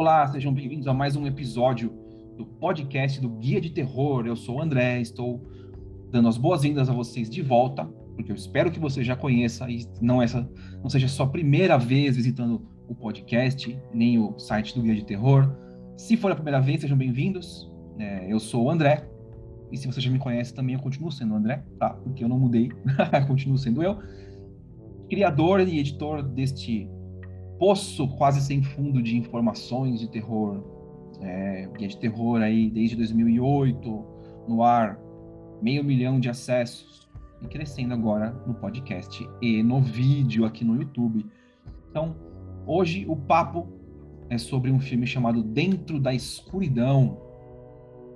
Olá, sejam bem-vindos a mais um episódio do podcast do Guia de Terror. Eu sou o André, estou dando as boas-vindas a vocês de volta, porque eu espero que você já conheça e não essa não seja sua primeira vez visitando o podcast, nem o site do Guia de Terror. Se for a primeira vez, sejam bem-vindos. É, eu sou o André, e se você já me conhece também, eu continuo sendo o André, tá? Porque eu não mudei, continuo sendo eu. Criador e editor deste poço quase sem fundo de informações de terror. É, guia de terror aí desde 2008, no ar, meio milhão de acessos e crescendo agora no podcast e no vídeo aqui no YouTube. Então, hoje o papo é sobre um filme chamado Dentro da Escuridão.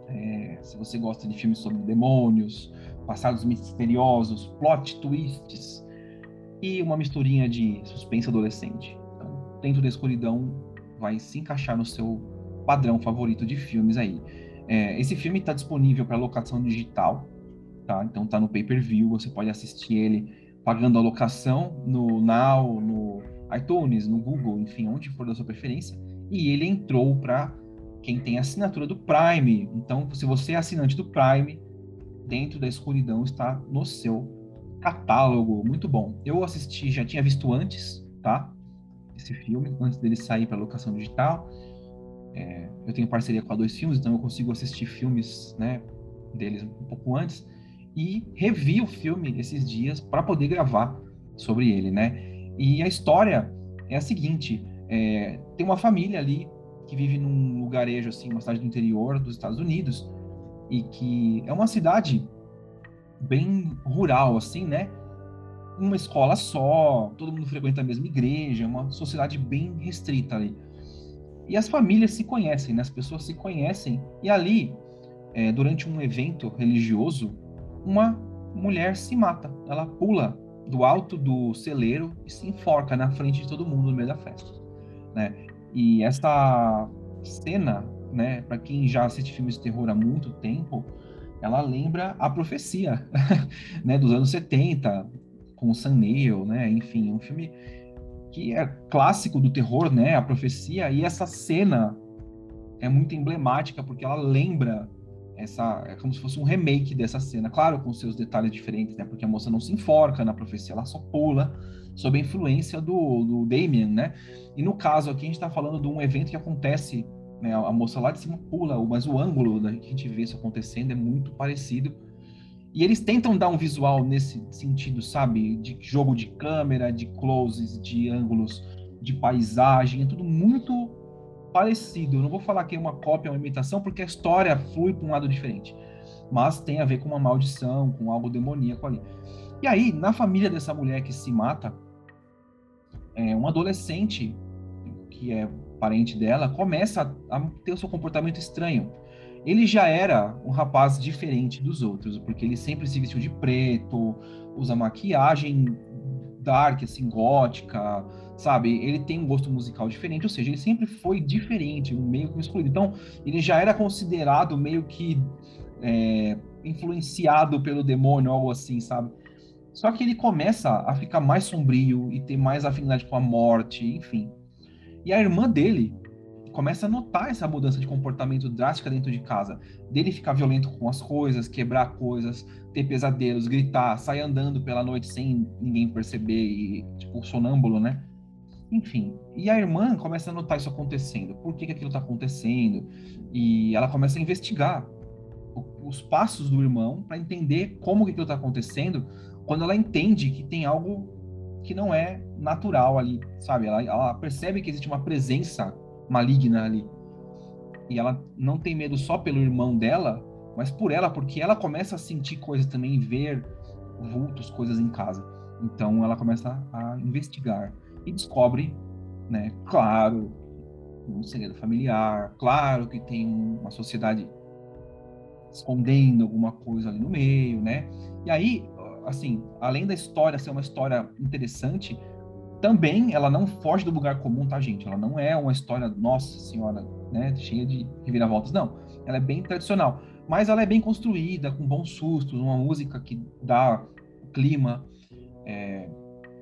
É, se você gosta de filmes sobre demônios, passados misteriosos, plot twists e uma misturinha de suspense adolescente dentro da escuridão vai se encaixar no seu padrão favorito de filmes aí. É, esse filme está disponível para locação digital, tá? Então tá no pay-per-view, você pode assistir ele pagando a locação no Now, no iTunes, no Google, enfim, onde for da sua preferência. E ele entrou para quem tem assinatura do Prime. Então, se você é assinante do Prime, Dentro da Escuridão está no seu catálogo. Muito bom. Eu assisti, já tinha visto antes, tá? Esse filme antes dele sair para locação digital. É, eu tenho parceria com a Dois Filmes, então eu consigo assistir filmes né, deles um pouco antes e revi o filme esses dias para poder gravar sobre ele, né? E a história é a seguinte: é, tem uma família ali que vive num lugarejo assim, uma cidade do interior dos Estados Unidos e que é uma cidade bem rural assim, né? Uma escola só, todo mundo frequenta a mesma igreja, uma sociedade bem restrita ali. E as famílias se conhecem, né? as pessoas se conhecem, e ali, é, durante um evento religioso, uma mulher se mata. Ela pula do alto do celeiro e se enforca na frente de todo mundo no meio da festa. Né? E essa cena, né, para quem já assiste filmes de terror há muito tempo, ela lembra a profecia né, dos anos 70, com o Sam Neill, né? Enfim, um filme que é clássico do terror, né? A profecia e essa cena é muito emblemática porque ela lembra essa é como se fosse um remake dessa cena, claro, com seus detalhes diferentes, né? Porque a moça não se enforca na profecia, ela só pula sob a influência do, do Damien, né? E no caso aqui a gente está falando de um evento que acontece, né? A moça lá de cima pula, mas o ângulo da que a gente vê isso acontecendo é muito parecido e eles tentam dar um visual nesse sentido, sabe? De jogo de câmera, de closes, de ângulos, de paisagem, é tudo muito parecido. Eu não vou falar que é uma cópia, uma imitação, porque a história flui para um lado diferente. Mas tem a ver com uma maldição, com algo demoníaco ali. E aí, na família dessa mulher que se mata, é, um adolescente, que é parente dela, começa a ter o seu comportamento estranho ele já era um rapaz diferente dos outros, porque ele sempre se vestiu de preto, usa maquiagem dark, assim, gótica, sabe? Ele tem um gosto musical diferente, ou seja, ele sempre foi diferente, meio que excluído. Então, ele já era considerado meio que é, influenciado pelo demônio, algo assim, sabe? Só que ele começa a ficar mais sombrio e ter mais afinidade com a morte, enfim. E a irmã dele, começa a notar essa mudança de comportamento drástica dentro de casa. Dele ficar violento com as coisas, quebrar coisas, ter pesadelos, gritar, sair andando pela noite sem ninguém perceber e, tipo, sonâmbulo, né? Enfim. E a irmã começa a notar isso acontecendo. Por que, que aquilo está acontecendo? E ela começa a investigar os passos do irmão para entender como que aquilo está acontecendo quando ela entende que tem algo que não é natural ali, sabe? Ela, ela percebe que existe uma presença maligna ali. E ela não tem medo só pelo irmão dela, mas por ela, porque ela começa a sentir coisas também, ver vultos, coisas em casa. Então ela começa a investigar e descobre, né, claro, um segredo familiar, claro que tem uma sociedade escondendo alguma coisa ali no meio, né? E aí, assim, além da história ser uma história interessante, também ela não foge do lugar comum, tá, gente? Ela não é uma história, nossa senhora, né, cheia de reviravoltas, não. Ela é bem tradicional, mas ela é bem construída, com bons sustos, uma música que dá clima. É...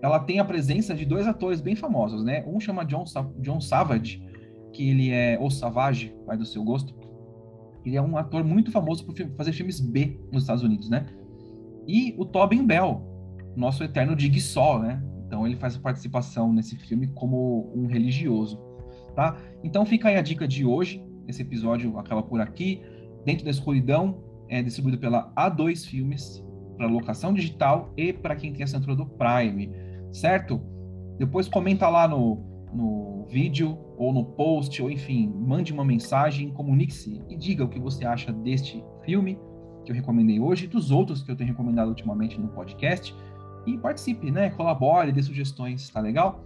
Ela tem a presença de dois atores bem famosos, né? Um chama John, John Savage, que ele é o Savage, vai do seu gosto. Ele é um ator muito famoso por fazer filmes B nos Estados Unidos, né? E o Tobin Bell, nosso eterno Dig Sol, né? Então ele faz a participação nesse filme como um religioso, tá? Então fica aí a dica de hoje. Esse episódio acaba por aqui. Dentro da Escuridão é distribuído pela A2 Filmes para locação digital e para quem tem assinatura do Prime, certo? Depois comenta lá no, no vídeo ou no post, ou enfim, mande uma mensagem, comunique-se e diga o que você acha deste filme que eu recomendei hoje e dos outros que eu tenho recomendado ultimamente no podcast e participe, né? Colabore, dê sugestões, tá legal?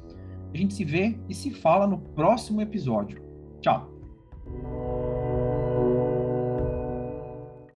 A gente se vê e se fala no próximo episódio. Tchau!